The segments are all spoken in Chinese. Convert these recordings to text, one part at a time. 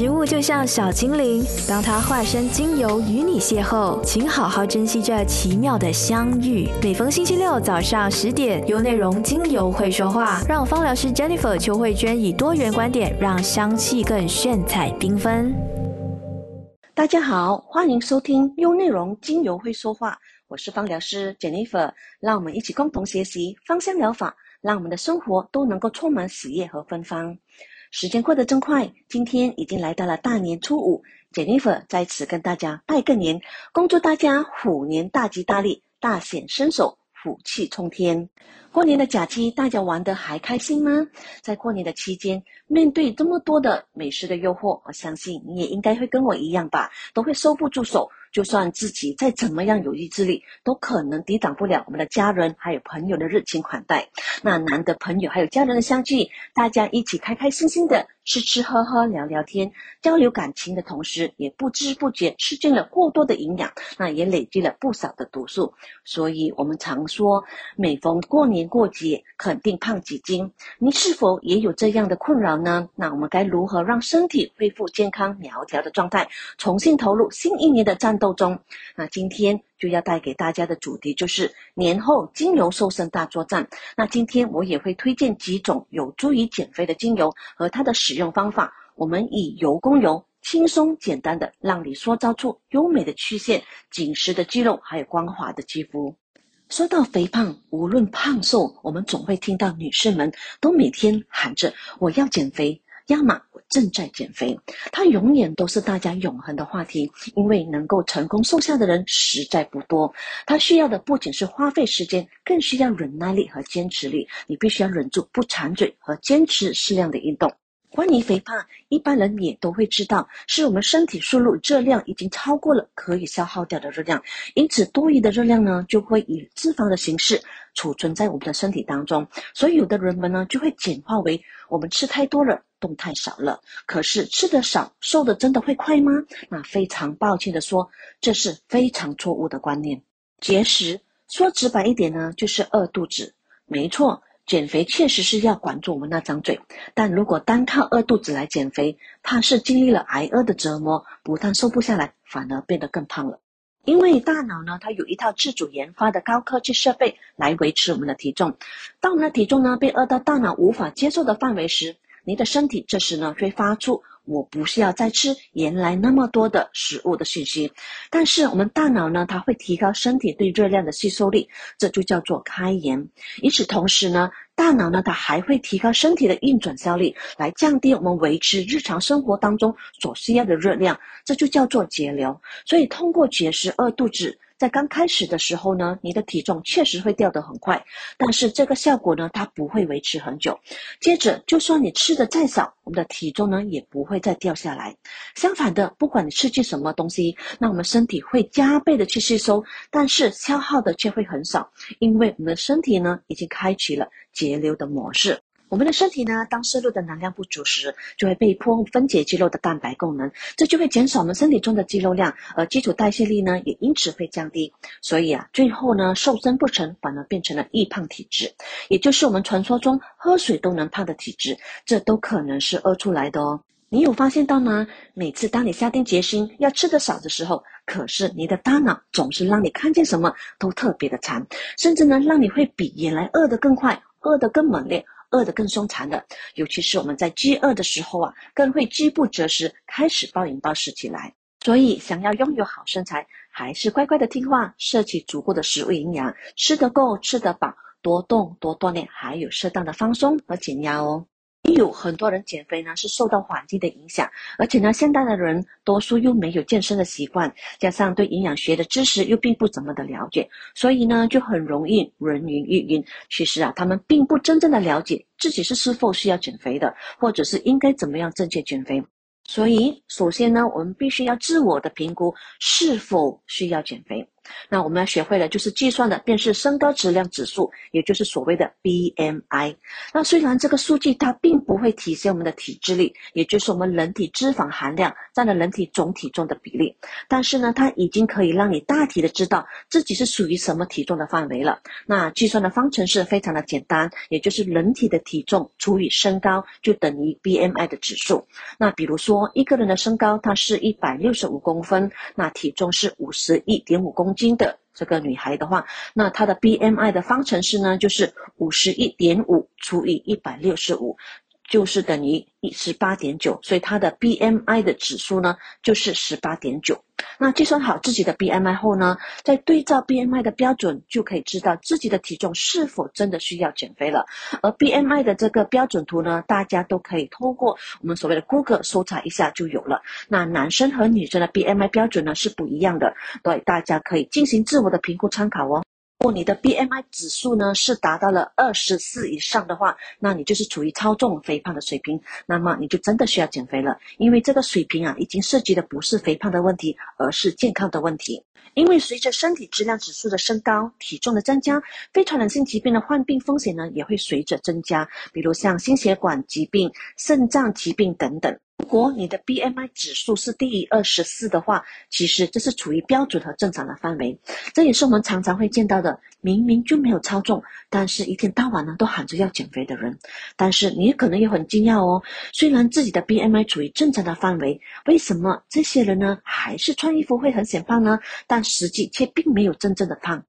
植物就像小精灵，当它化身精油与你邂逅，请好好珍惜这奇妙的相遇。每逢星期六早上十点，有内容精油会说话，让芳疗师 Jennifer 邱慧娟以多元观点，让香气更炫彩缤纷。大家好，欢迎收听优内容精油会说话，我是芳疗师 Jennifer，让我们一起共同学习芳香疗法，让我们的生活都能够充满喜悦和芬芳。时间过得真快，今天已经来到了大年初五，Jennifer 在此跟大家拜个年，恭祝大家虎年大吉大利，大显身手，虎气冲天。过年的假期，大家玩得还开心吗？在过年的期间，面对这么多的美食的诱惑，我相信你也应该会跟我一样吧，都会收不住手。就算自己再怎么样有意志力，都可能抵挡不了我们的家人还有朋友的热情款待。那难得朋友还有家人的相聚，大家一起开开心心的吃吃喝喝聊聊天，交流感情的同时，也不知不觉吃进了过多的营养，那也累积了不少的毒素。所以，我们常说，每逢过年过节，肯定胖几斤。你是否也有这样的困扰呢？那我们该如何让身体恢复健康苗条的状态，重新投入新一年的战？斗中，那今天就要带给大家的主题就是年后精油瘦身大作战。那今天我也会推荐几种有助于减肥的精油和它的使用方法。我们以油攻油，轻松简单的让你塑造出优美的曲线、紧实的肌肉，还有光滑的肌肤。说到肥胖，无论胖瘦，我们总会听到女士们都每天喊着我要减肥。要么我正在减肥，它永远都是大家永恒的话题，因为能够成功瘦下的人实在不多。它需要的不仅是花费时间，更需要忍耐力和坚持力。你必须要忍住不馋嘴和坚持适量的运动。关于肥胖，一般人也都会知道，是我们身体输入热量已经超过了可以消耗掉的热量，因此多余的热量呢，就会以脂肪的形式储存在我们的身体当中。所以有的人们呢，就会简化为我们吃太多了，动太少了。可是吃的少，瘦的真的会快吗？那非常抱歉的说，这是非常错误的观念。节食说直白一点呢，就是饿肚子，没错。减肥确实是要管住我们那张嘴，但如果单靠饿肚子来减肥，怕是经历了挨饿的折磨，不但瘦不下来，反而变得更胖了。因为大脑呢，它有一套自主研发的高科技设备来维持我们的体重。当我们的体重呢被饿到大脑无法接受的范围时，你的身体这时呢会发出。我不是要再吃原来那么多的食物的信息，但是我们大脑呢，它会提高身体对热量的吸收力，这就叫做开盐。与此同时呢，大脑呢，它还会提高身体的运转效率，来降低我们维持日常生活当中所需要的热量，这就叫做节流。所以通过节食饿肚子。在刚开始的时候呢，你的体重确实会掉得很快，但是这个效果呢，它不会维持很久。接着，就算你吃的再少，我们的体重呢也不会再掉下来。相反的，不管你吃进什么东西，那我们身体会加倍的去吸收，但是消耗的却会很少，因为我们的身体呢已经开启了节流的模式。我们的身体呢，当摄入的能量不足时，就会被迫分解肌肉的蛋白功能，这就会减少我们身体中的肌肉量，而基础代谢力呢，也因此会降低。所以啊，最后呢，瘦身不成，反而变成了易胖体质，也就是我们传说中喝水都能胖的体质，这都可能是饿出来的哦。你有发现到吗？每次当你下定决心要吃的少的时候，可是你的大脑总是让你看见什么都特别的馋，甚至呢，让你会比原来饿得更快，饿得更猛烈。饿得更凶残的，尤其是我们在饥饿的时候啊，更会饥不择食，开始暴饮暴食起来。所以，想要拥有好身材，还是乖乖的听话，摄取足够的食物营养，吃得够，吃得饱，多动多锻炼，还有适当的放松和减压哦。也有很多人减肥呢，是受到环境的影响，而且呢，现代的人多数又没有健身的习惯，加上对营养学的知识又并不怎么的了解，所以呢，就很容易人云亦云。其实啊，他们并不真正的了解自己是是否需要减肥的，或者是应该怎么样正确减肥。所以，首先呢，我们必须要自我的评估是否需要减肥。那我们要学会了就是计算的便是身高质量指数，也就是所谓的 BMI。那虽然这个数据它并不会体现我们的体脂率，也就是我们人体脂肪含量占了人体总体重的比例，但是呢，它已经可以让你大体的知道自己是属于什么体重的范围了。那计算的方程式非常的简单，也就是人体的体重除以身高就等于 BMI 的指数。那比如说一个人的身高他是一百六十五公分，那体重是五十一点五公斤新的。这个女孩的话，那她的 BMI 的方程式呢，就是五十一点五除以一百六十五，就是等于。十八点九，所以它的 BMI 的指数呢就是十八点九。那计算好自己的 BMI 后呢，再对照 BMI 的标准，就可以知道自己的体重是否真的需要减肥了。而 BMI 的这个标准图呢，大家都可以通过我们所谓的 Google 搜查一下就有了。那男生和女生的 BMI 标准呢是不一样的，对，大家可以进行自我的评估参考哦。如果你的 BMI 指数呢是达到了二十四以上的话，那你就是处于超重肥胖的水平，那么你就真的需要减肥了。因为这个水平啊，已经涉及的不是肥胖的问题，而是健康的问题。因为随着身体质量指数的升高，体重的增加，非传染性疾病的患病风险呢也会随着增加，比如像心血管疾病、肾脏疾病等等。如果你的 BMI 指数是低于二十四的话，其实这是处于标准和正常的范围。这也是我们常常会见到的，明明就没有超重，但是一天到晚呢都喊着要减肥的人。但是你可能也很惊讶哦，虽然自己的 BMI 处于正常的范围，为什么这些人呢还是穿衣服会很显胖呢？但实际却并没有真正的胖。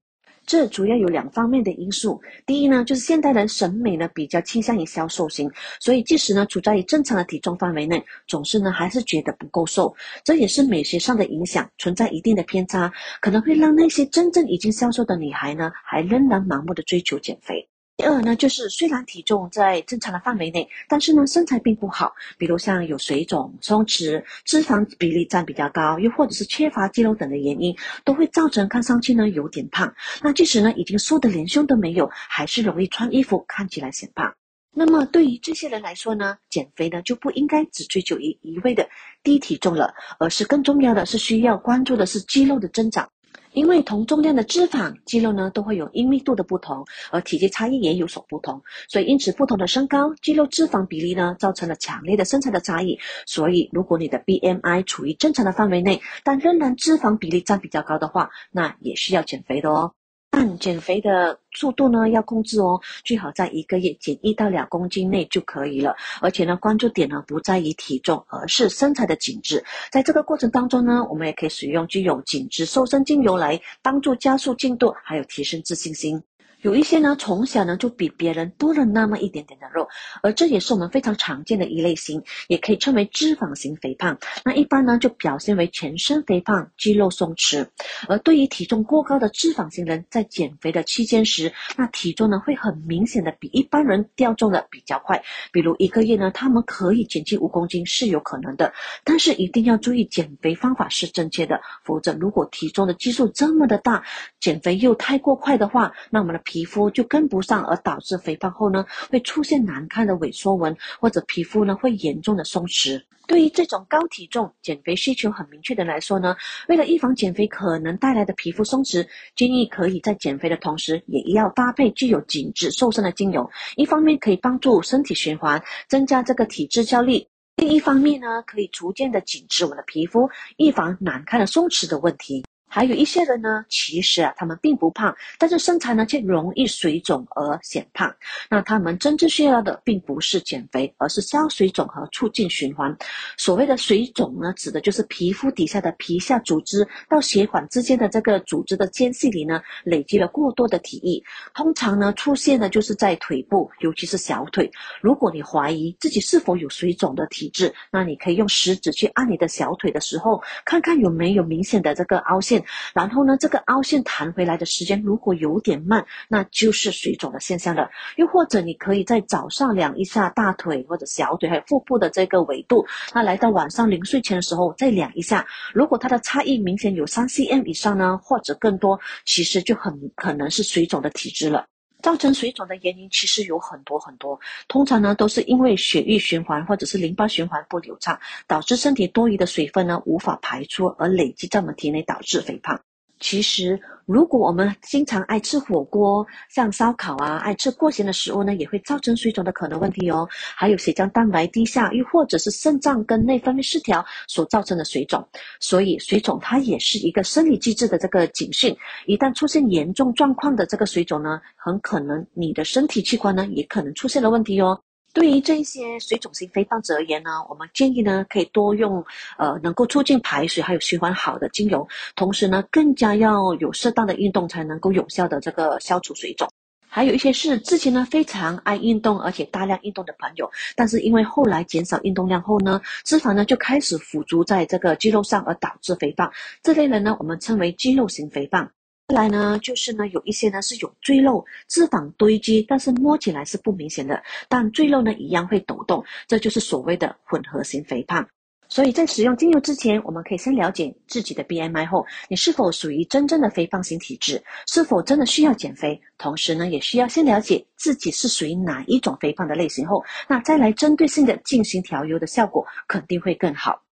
这主要有两方面的因素。第一呢，就是现代人审美呢比较倾向于消瘦型，所以即使呢处在于正常的体重范围内，总是呢还是觉得不够瘦。这也是美学上的影响，存在一定的偏差，可能会让那些真正已经消瘦的女孩呢，还仍然盲目的追求减肥。二呢，就是虽然体重在正常的范围内，但是呢身材并不好，比如像有水肿、松弛、脂肪比例占比较高，又或者是缺乏肌肉等的原因，都会造成看上去呢有点胖。那即使呢已经瘦得连胸都没有，还是容易穿衣服看起来显胖。那么对于这些人来说呢，减肥呢就不应该只追求一一味的低体重了，而是更重要的是需要关注的是肌肉的增长。因为同重量的脂肪、肌肉呢，都会有硬密度的不同，而体积差异也有所不同，所以因此不同的身高、肌肉、脂肪比例呢，造成了强烈的身材的差异。所以，如果你的 BMI 处于正常的范围内，但仍然脂肪比例占比较高的话，那也是要减肥的哦。但 减肥的速度呢要控制哦，最好在一个月减一到两公斤内就可以了。而且呢，关注点呢不在于体重，而是身材的紧致。在这个过程当中呢，我们也可以使用具有紧致瘦身精油来帮助加速进度，还有提升自信心。有一些呢，从小呢就比别人多了那么一点点的肉，而这也是我们非常常见的一类型，也可以称为脂肪型肥胖。那一般呢就表现为全身肥胖、肌肉松弛。而对于体重过高的脂肪型人，在减肥的期间时，那体重呢会很明显的比一般人掉重的比较快。比如一个月呢，他们可以减去五公斤是有可能的，但是一定要注意减肥方法是正确的，否则如果体重的基数这么的大，减肥又太过快的话，那我们的。皮肤就跟不上，而导致肥胖后呢，会出现难看的萎缩纹，或者皮肤呢会严重的松弛。对于这种高体重、减肥需求很明确的来说呢，为了预防减肥可能带来的皮肤松弛，建议可以在减肥的同时，也要搭配具有紧致瘦身的精油。一方面可以帮助身体循环，增加这个体质效力；另一方面呢，可以逐渐的紧致我们的皮肤，预防难看的松弛的问题。还有一些人呢，其实啊，他们并不胖，但是身材呢却容易水肿而显胖。那他们真正需要的并不是减肥，而是消水肿和促进循环。所谓的水肿呢，指的就是皮肤底下的皮下组织到血管之间的这个组织的间隙里呢，累积了过多的体液。通常呢，出现的就是在腿部，尤其是小腿。如果你怀疑自己是否有水肿的体质，那你可以用食指去按你的小腿的时候，看看有没有明显的这个凹陷。然后呢，这个凹陷弹回来的时间如果有点慢，那就是水肿的现象了。又或者你可以在早上量一下大腿或者小腿还有腹部的这个维度，那来到晚上临睡前的时候再量一下。如果它的差异明显有三 cm 以上呢，或者更多，其实就很可能是水肿的体质了。造成水肿的原因其实有很多很多，通常呢都是因为血液循环或者是淋巴循环不流畅，导致身体多余的水分呢无法排出而累积在我们体内，导致肥胖。其实，如果我们经常爱吃火锅，像烧烤啊，爱吃过咸的食物呢，也会造成水肿的可能问题哦。还有血浆蛋白低下，又或者是肾脏跟内分泌失调所造成的水肿。所以，水肿它也是一个生理机制的这个警讯。一旦出现严重状况的这个水肿呢，很可能你的身体器官呢也可能出现了问题哦。对于这些水肿性肥胖者而言呢，我们建议呢可以多用呃能够促进排水还有循环好的精油，同时呢更加要有适当的运动才能够有效的这个消除水肿。还有一些是之前呢非常爱运动而且大量运动的朋友，但是因为后来减少运动量后呢，脂肪呢就开始附着在这个肌肉上而导致肥胖，这类人呢我们称为肌肉型肥胖。来呢，就是呢，有一些呢是有赘肉、脂肪堆积，但是摸起来是不明显的，但赘肉呢一样会抖动，这就是所谓的混合型肥胖。所以在使用精油之前，我们可以先了解自己的 BMI 后，你是否属于真正的肥胖型体质，是否真的需要减肥？同时呢，也需要先了解自己是属于哪一种肥胖的类型后，那再来针对性的进行调油的效果肯定会更好。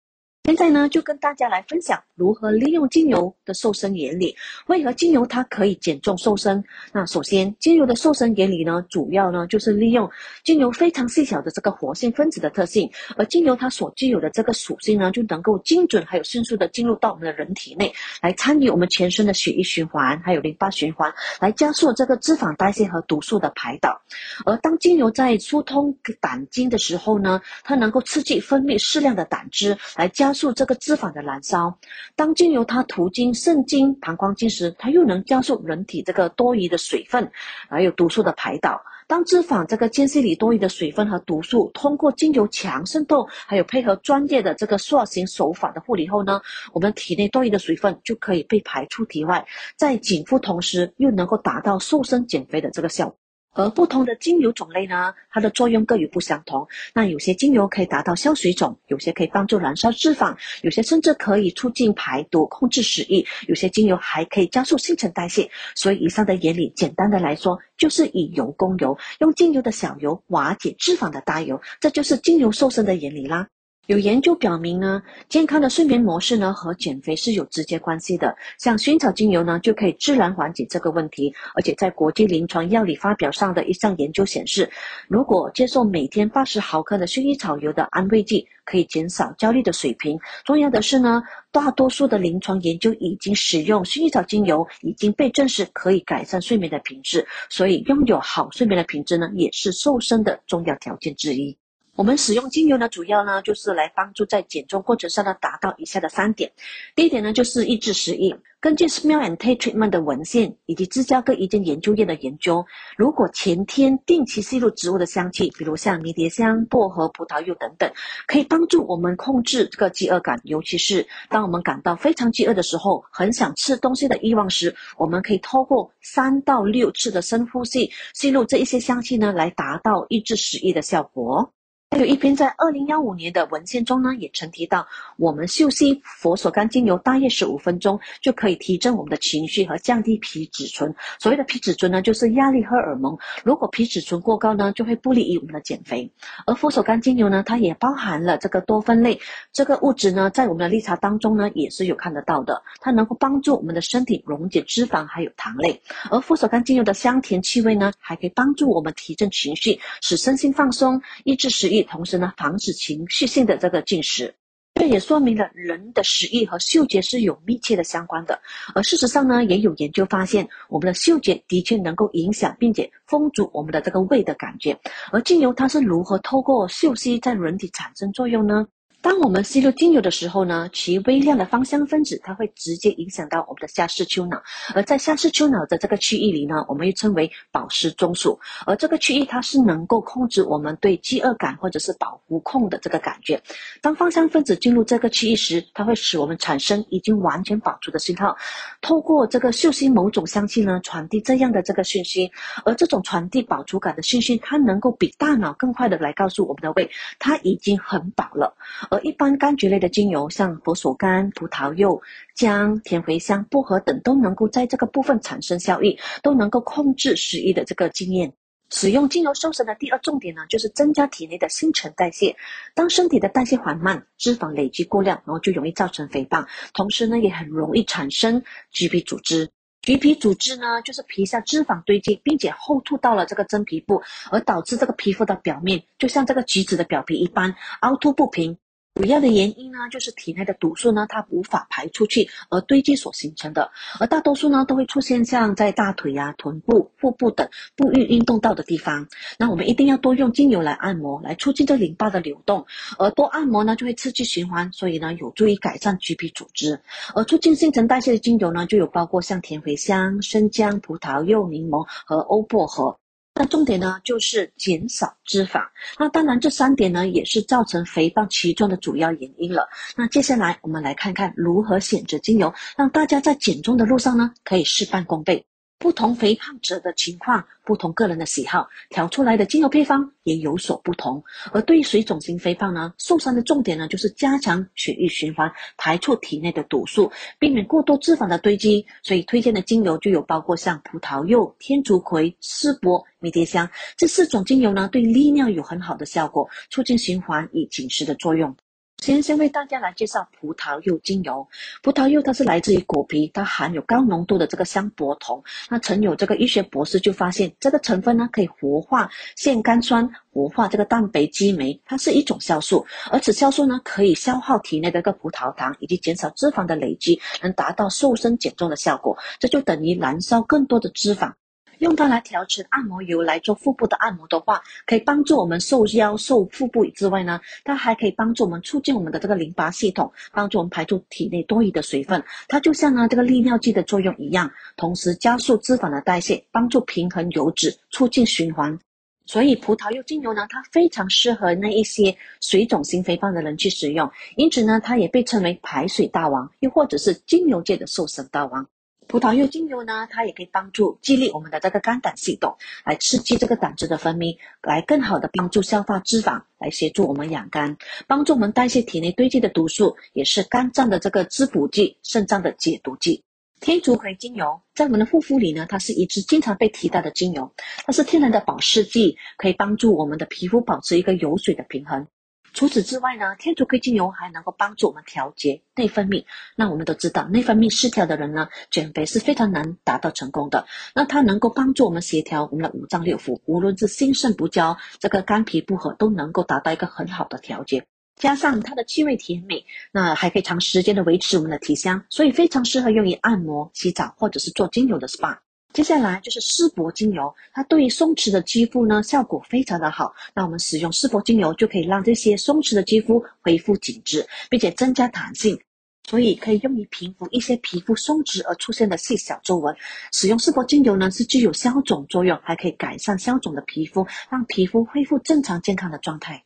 现在呢，就跟大家来分享如何利用精油的瘦身原理。为何精油它可以减重瘦身？那首先，精油的瘦身原理呢，主要呢就是利用精油非常细小的这个活性分子的特性，而精油它所具有的这个属性呢，就能够精准还有迅速的进入到我们的人体内，来参与我们全身的血液循环，还有淋巴循环，来加速这个脂肪代谢和毒素的排导。而当精油在疏通胆经的时候呢，它能够刺激分泌适量的胆汁，来加。加速这个脂肪的燃烧，当精油它途经肾经、膀胱经时，它又能加速人体这个多余的水分还有毒素的排导。当脂肪这个间隙里多余的水分和毒素通过精油强渗透，还有配合专业的这个塑形手法的护理后呢，我们体内多余的水分就可以被排出体外，在紧肤同时又能够达到瘦身减肥的这个效果。而不同的精油种类呢，它的作用各有不相同。那有些精油可以达到消水肿，有些可以帮助燃烧脂肪，有些甚至可以促进排毒、控制食欲，有些精油还可以加速新陈代谢。所以以上的原理，简单的来说，就是以油攻油，用精油的小油瓦解脂肪的大油，这就是精油瘦身的原理啦。有研究表明呢，健康的睡眠模式呢和减肥是有直接关系的。像薰衣草精油呢，就可以自然缓解这个问题。而且在国际临床药理发表上的一项研究显示，如果接受每天八十毫克的薰衣草油的安慰剂，可以减少焦虑的水平。重要的是呢，大多数的临床研究已经使用薰衣草精油，已经被证实可以改善睡眠的品质。所以，拥有好睡眠的品质呢，也是瘦身的重要条件之一。我们使用精油呢，主要呢就是来帮助在减重过程上呢达到以下的三点。第一点呢就是抑制食欲。根据 Smell and Taste Treatment 的文献以及芝加哥一间研究院的研究，如果前天定期吸入植物的香气，比如像迷迭香、薄荷、葡萄柚等等，可以帮助我们控制这个饥饿感。尤其是当我们感到非常饥饿的时候，很想吃东西的欲望时，我们可以透过三到六次的深呼吸，吸入这一些香气呢，来达到抑制食欲的效果。还有一篇在二零幺五年的文献中呢，也曾提到，我们嗅吸佛手柑精油大约十五分钟，就可以提振我们的情绪和降低皮质醇。所谓的皮质醇呢，就是压力荷尔蒙。如果皮质醇过高呢，就会不利于我们的减肥。而佛手柑精油呢，它也包含了这个多酚类这个物质呢，在我们的绿茶当中呢，也是有看得到的。它能够帮助我们的身体溶解脂肪还有糖类。而佛手柑精油的香甜气味呢，还可以帮助我们提振情绪，使身心放松，抑制食欲。同时呢，防止情绪性的这个进食，这也说明了人的食欲和嗅觉是有密切的相关的。而事实上呢，也有研究发现，我们的嗅觉的确能够影响并且封住我们的这个胃的感觉。而精油它是如何透过嗅息在人体产生作用呢？当我们吸入精油的时候呢，其微量的芳香分子它会直接影响到我们的下视丘脑，而在下视丘脑的这个区域里呢，我们又称为保湿中枢，而这个区域它是能够控制我们对饥饿感或者是饱腹控的这个感觉。当芳香分子进入这个区域时，它会使我们产生已经完全饱足的信号，透过这个嗅吸某种香气呢，传递这样的这个讯息，而这种传递饱足感的讯息，它能够比大脑更快的来告诉我们的胃，它已经很饱了。而一般柑橘类的精油，像佛手柑、葡萄柚、姜、甜茴香、薄荷等，都能够在这个部分产生效益，都能够控制食欲的这个经验。使用精油瘦身的第二重点呢，就是增加体内的新陈代谢。当身体的代谢缓慢，脂肪累积过量，然后就容易造成肥胖，同时呢，也很容易产生橘皮组织。橘皮组织呢，就是皮下脂肪堆积，并且厚吐到了这个真皮部，而导致这个皮肤的表面就像这个橘子的表皮一般凹凸不平。主要的原因呢，就是体内的毒素呢，它无法排出去而堆积所形成的，而大多数呢都会出现像在大腿呀、臀部、腹部等不易运动到的地方。那我们一定要多用精油来按摩，来促进这淋巴的流动，而多按摩呢就会刺激循环，所以呢有助于改善橘皮组织。而促进新陈代谢的精油呢，就有包括像甜茴香、生姜、葡萄柚、柠檬和欧薄荷。那重点呢，就是减少脂肪。那当然，这三点呢，也是造成肥胖其中的主要原因了。那接下来，我们来看看如何选择精油，让大家在减重的路上呢，可以事半功倍。不同肥胖者的情况，不同个人的喜好，调出来的精油配方也有所不同。而对于水肿型肥胖呢，瘦身的重点呢，就是加强血液循环，排出体内的毒素，避免过多脂肪的堆积。所以推荐的精油就有包括像葡萄柚、天竺葵、丝柏、迷迭香这四种精油呢，对利尿有很好的效果，促进循环以紧实的作用。先先为大家来介绍葡萄柚精油。葡萄柚它是来自于果皮，它含有高浓度的这个香柏酮。那曾有这个医学博士就发现，这个成分呢可以活化腺苷酸，活化这个蛋白激酶，它是一种酵素。而此酵素呢可以消耗体内的一个葡萄糖，以及减少脂肪的累积，能达到瘦身减重的效果。这就等于燃烧更多的脂肪。用它来调成按摩油来做腹部的按摩的话，可以帮助我们瘦腰、瘦腹部之外呢，它还可以帮助我们促进我们的这个淋巴系统，帮助我们排出体内多余的水分。它就像呢这个利尿剂的作用一样，同时加速脂肪的代谢，帮助平衡油脂，促进循环。所以葡萄柚精油呢，它非常适合那一些水肿型肥胖的人去使用，因此呢，它也被称为排水大王，又或者是精油界的瘦身大王。葡萄柚精油呢，它也可以帮助激励我们的这个肝胆系统，来刺激这个胆汁的分泌，来更好的帮助消化脂肪，来协助我们养肝，帮助我们代谢体内堆积的毒素，也是肝脏的这个滋补剂，肾脏的解毒剂。天竺葵精油在我们的护肤里呢，它是一支经常被提到的精油，它是天然的保湿剂，可以帮助我们的皮肤保持一个油水的平衡。除此之外呢，天竺葵精油还能够帮助我们调节内分泌。那我们都知道，内分泌失调的人呢，减肥是非常难达到成功的。那它能够帮助我们协调我们的五脏六腑，无论是心肾不交，这个肝脾不和，都能够达到一个很好的调节。加上它的气味甜美，那还可以长时间的维持我们的体香，所以非常适合用于按摩、洗澡或者是做精油的 SPA。接下来就是丝柏精油，它对于松弛的肌肤呢效果非常的好。那我们使用丝柏精油就可以让这些松弛的肌肤恢复紧致，并且增加弹性，所以可以用于平复一些皮肤松弛而出现的细小皱纹。使用丝柏精油呢是具有消肿作用，还可以改善消肿的皮肤，让皮肤恢复正常健康的状态。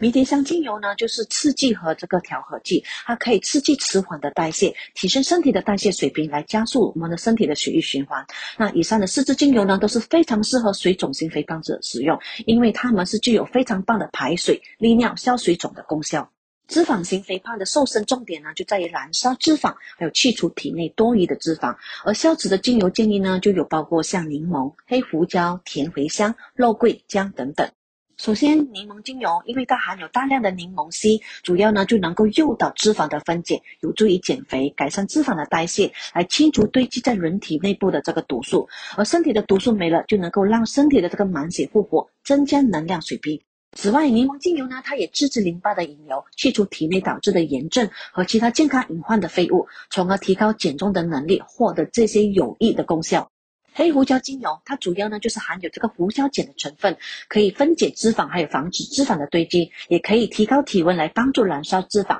迷迭香精油呢，就是刺激和这个调和剂，它可以刺激迟缓的代谢，提升身体的代谢水平，来加速我们的身体的血液循环。那以上的四支精油呢，都是非常适合水肿型肥胖者使用，因为它们是具有非常棒的排水、利尿、消水肿的功效。脂肪型肥胖的瘦身重点呢，就在于燃烧脂肪，还有去除体内多余的脂肪。而消脂的精油建议呢，就有包括像柠檬、黑胡椒、甜茴香、肉桂、姜等等。首先，柠檬精油因为它含有大量的柠檬烯，主要呢就能够诱导脂肪的分解，有助于减肥，改善脂肪的代谢，来清除堆积在人体内部的这个毒素。而身体的毒素没了，就能够让身体的这个满血复活，增加能量水平。此外，柠檬精油呢，它也制止淋巴的引流，去除体内导致的炎症和其他健康隐患的废物，从而提高减重的能力，获得这些有益的功效。黑胡椒精油，它主要呢就是含有这个胡椒碱的成分，可以分解脂肪，还有防止脂肪的堆积，也可以提高体温来帮助燃烧脂肪。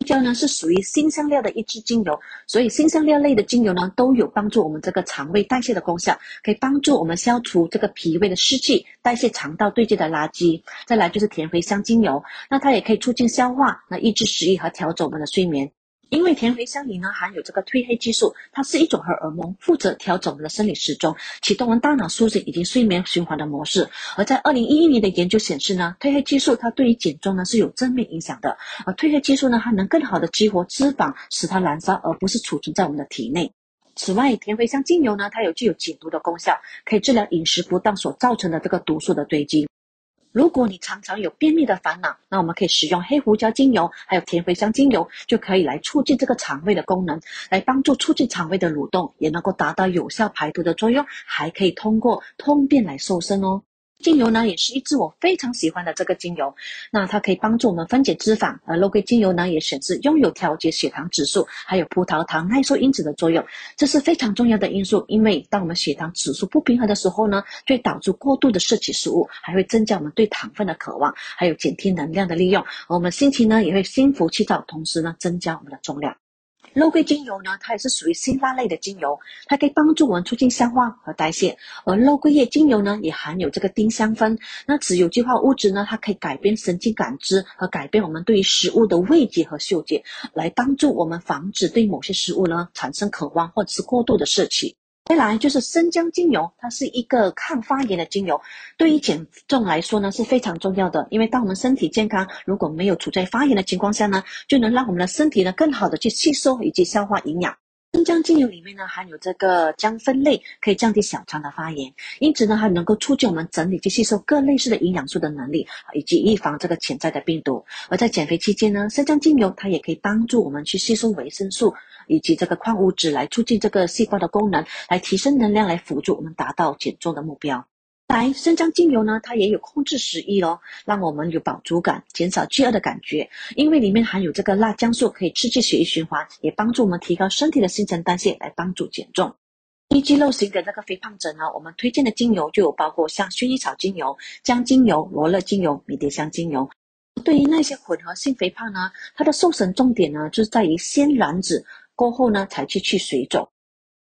胡椒呢是属于辛香料的一支精油，所以辛香料类的精油呢都有帮助我们这个肠胃代谢的功效，可以帮助我们消除这个脾胃的湿气，代谢肠道堆积的垃圾。再来就是甜茴香精油，那它也可以促进消化，那抑制食欲和调整我们的睡眠。因为甜茴香里呢含有这个褪黑激素，它是一种荷尔蒙，负责调整我们的生理时钟，启动我们大脑苏醒以及睡眠循环的模式。而在二零一一年的研究显示呢，褪黑激素它对于减重呢是有正面影响的。而褪黑激素呢，它能更好的激活脂肪，使它燃烧，而不是储存在我们的体内。此外，甜茴香精油呢，它有具有解毒的功效，可以治疗饮食不当所造成的这个毒素的堆积。如果你常常有便秘的烦恼，那我们可以使用黑胡椒精油，还有甜茴香精油，就可以来促进这个肠胃的功能，来帮助促进肠胃的蠕动，也能够达到有效排毒的作用，还可以通过通便来瘦身哦。精油呢，也是一支我非常喜欢的这个精油。那它可以帮助我们分解脂肪，而肉桂精油呢，也显示拥有调节血糖指数，还有葡萄糖耐受因子的作用。这是非常重要的因素，因为当我们血糖指数不平衡的时候呢，会导致过度的摄取食物，还会增加我们对糖分的渴望，还有减轻能量的利用。我们心情呢，也会心浮气躁，同时呢，增加我们的重量。肉桂精油呢，它也是属于辛辣类的精油，它可以帮助我们促进消化和代谢。而肉桂叶精油呢，也含有这个丁香酚，那只有机化物质呢，它可以改变神经感知和改变我们对于食物的味觉和嗅觉，来帮助我们防止对某些食物呢产生渴望或者是过度的摄取。再来就是生姜精油，它是一个抗发炎的精油，对于减重来说呢是非常重要的。因为当我们身体健康，如果没有处在发炎的情况下呢，就能让我们的身体呢更好的去吸收以及消化营养。生姜精油里面呢含有这个姜酚类，可以降低小肠的发炎，因此呢还能够促进我们整理及吸收各类似的营养素的能力，以及预防这个潜在的病毒。而在减肥期间呢，生姜精油它也可以帮助我们去吸收维生素。以及这个矿物质来促进这个细胞的功能，来提升能量，来辅助我们达到减重的目标。来，生姜精油呢，它也有控制食欲哦，让我们有饱足感，减少饥饿的感觉。因为里面含有这个辣姜素，可以刺激血液循环，也帮助我们提高身体的新陈代谢，来帮助减重。低肌肉型的那个肥胖者呢，我们推荐的精油就有包括像薰衣草精油、姜精油、罗勒精油、迷迭香精油。对于那些混合性肥胖呢，它的瘦身重点呢，就是在于先燃脂。过后呢，才去去水肿。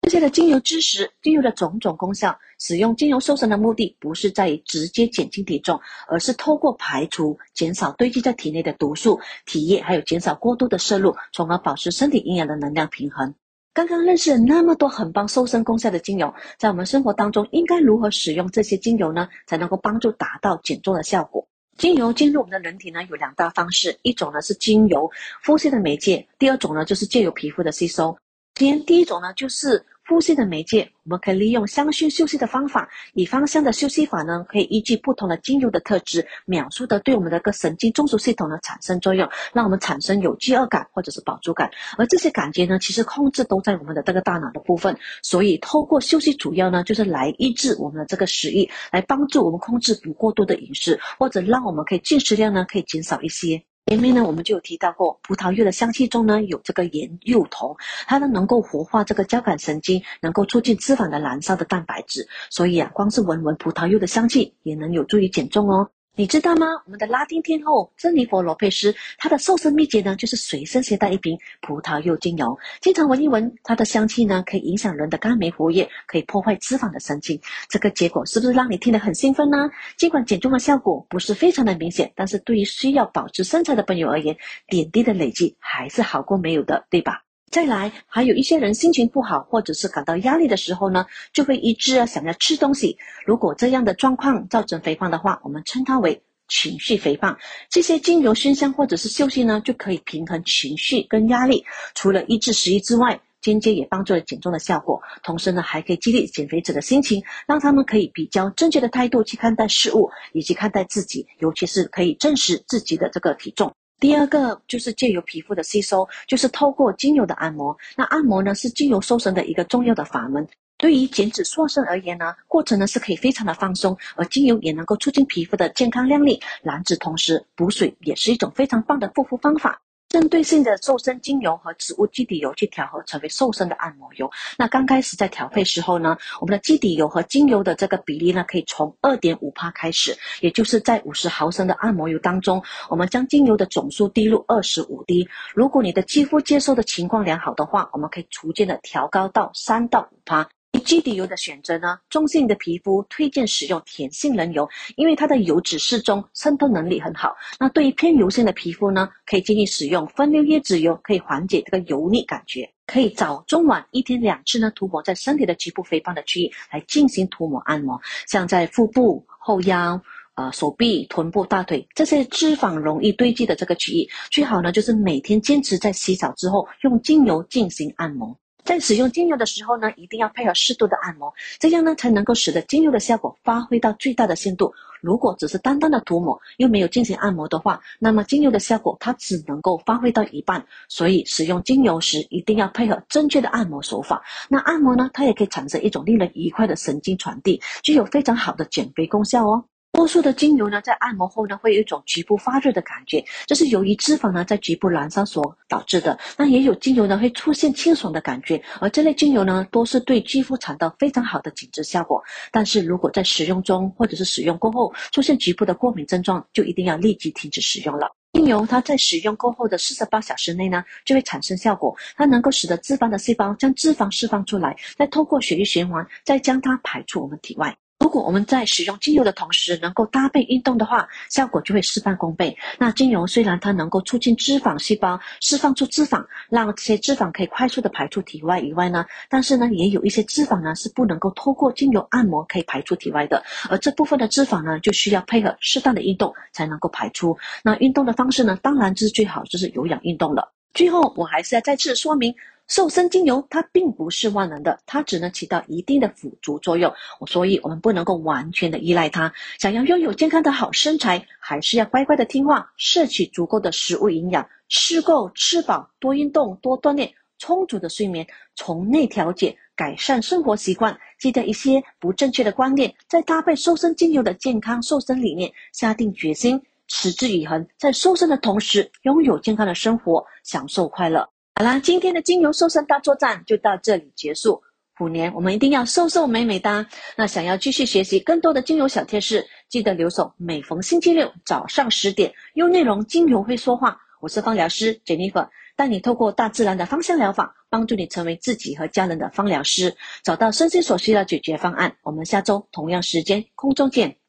这些的精油知识，精油的种种功效，使用精油瘦身的目的，不是在于直接减轻体重，而是透过排除、减少堆积在体内的毒素、体液，还有减少过度的摄入，从而保持身体营养的能量平衡。刚刚认识了那么多很棒瘦身功效的精油，在我们生活当中，应该如何使用这些精油呢？才能够帮助达到减重的效果？精油进入我们的人体呢，有两大方式，一种呢是精油呼吸的媒介，第二种呢就是借由皮肤的吸收。先第一种呢就是。呼吸的媒介，我们可以利用香薰休息的方法，以芳香的休息法呢，可以依据不同的精油的特质，秒速的对我们的个神经中枢系统呢产生作用，让我们产生有饥饿感或者是饱足感。而这些感觉呢，其实控制都在我们的这个大脑的部分。所以透过休息，主要呢就是来抑制我们的这个食欲，来帮助我们控制不过度的饮食，或者让我们可以进食量呢可以减少一些。前面呢，我们就有提到过，葡萄柚的香气中呢有这个盐柚酮，它呢能够活化这个交感神经，能够促进脂肪的燃烧的蛋白质，所以啊，光是闻闻葡萄柚的香气，也能有助于减重哦。你知道吗？我们的拉丁天后珍妮佛·罗佩斯，她的瘦身秘诀呢，就是随身携带一瓶葡萄柚精油，经常闻一闻它的香气呢，可以影响人的肝酶活跃，可以破坏脂肪的神经。这个结果是不是让你听得很兴奋呢？尽管减重的效果不是非常的明显，但是对于需要保持身材的朋友而言，点滴的累积还是好过没有的，对吧？再来，还有一些人心情不好，或者是感到压力的时候呢，就会一直啊想要吃东西。如果这样的状况造成肥胖的话，我们称它为情绪肥胖。这些精油熏香或者是休息呢，就可以平衡情绪跟压力。除了抑制食欲之外，间接也帮助了减重的效果。同时呢，还可以激励减肥者的心情，让他们可以比较正确的态度去看待事物，以及看待自己，尤其是可以证实自己的这个体重。第二个就是借由皮肤的吸收，就是透过精油的按摩。那按摩呢是精油瘦身的一个重要的法门。对于减脂塑身而言呢，过程呢是可以非常的放松，而精油也能够促进皮肤的健康亮丽、燃脂，同时补水也是一种非常棒的护肤方法。针对性的瘦身精油和植物基底油去调和成为瘦身的按摩油。那刚开始在调配时候呢，我们的基底油和精油的这个比例呢，可以从二点五帕开始，也就是在五十毫升的按摩油当中，我们将精油的总数滴入二十五滴。如果你的肌肤接受的情况良好的话，我们可以逐渐的调高到三到五帕。基底油的选择呢，中性的皮肤推荐使用甜杏仁油，因为它的油脂适中，渗透能力很好。那对于偏油性的皮肤呢，可以建议使用分流椰子油，可以缓解这个油腻感觉。可以早中晚一天两次呢，涂抹在身体的局部肥胖的区域来进行涂抹按摩，像在腹部、后腰、呃手臂、臀部、大腿这些脂肪容易堆积的这个区域，最好呢就是每天坚持在洗澡之后用精油进行按摩。在使用精油的时候呢，一定要配合适度的按摩，这样呢才能够使得精油的效果发挥到最大的限度。如果只是单单的涂抹，又没有进行按摩的话，那么精油的效果它只能够发挥到一半。所以使用精油时一定要配合正确的按摩手法。那按摩呢，它也可以产生一种令人愉快的神经传递，具有非常好的减肥功效哦。多数的精油呢，在按摩后呢，会有一种局部发热的感觉，这是由于脂肪呢在局部燃烧所导致的。那也有精油呢会出现清爽的感觉，而这类精油呢，都是对肌肤产生非常好的紧致效果。但是如果在使用中或者是使用过后出现局部的过敏症状，就一定要立即停止使用了。精油它在使用过后的四十八小时内呢，就会产生效果，它能够使得脂肪的细胞将脂肪释放出来，再通过血液循环，再将它排出我们体外。如果我们在使用精油的同时，能够搭配运动的话，效果就会事半功倍。那精油虽然它能够促进脂肪细胞释放出脂肪，让这些脂肪可以快速的排出体外以外呢，但是呢，也有一些脂肪呢是不能够透过精油按摩可以排出体外的，而这部分的脂肪呢，就需要配合适当的运动才能够排出。那运动的方式呢，当然就是最好就是有氧运动了。最后，我还是要再次说明。瘦身精油它并不是万能的，它只能起到一定的辅助作用，所以我们不能够完全的依赖它。想要拥有健康的好身材，还是要乖乖的听话，摄取足够的食物营养，吃够吃饱，多运动多锻炼，充足的睡眠，从内调节，改善生活习惯，记得一些不正确的观念，再搭配瘦身精油的健康瘦身理念，下定决心，持之以恒，在瘦身的同时拥有健康的生活，享受快乐。好啦，今天的精油瘦身大作战就到这里结束。虎年我们一定要瘦瘦美美哒！那想要继续学习更多的精油小贴士，记得留守每逢星期六早上十点，用内容精油会说话。我是芳疗师 Jennifer，带你透过大自然的芳香疗法，帮助你成为自己和家人的芳疗师，找到身心所需的解决方案。我们下周同样时间空中见。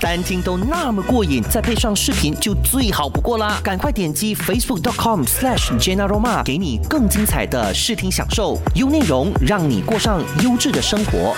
单听都那么过瘾，再配上视频就最好不过啦！赶快点击 facebook.com/slash jenaroma，给你更精彩的视听享受，优内容让你过上优质的生活。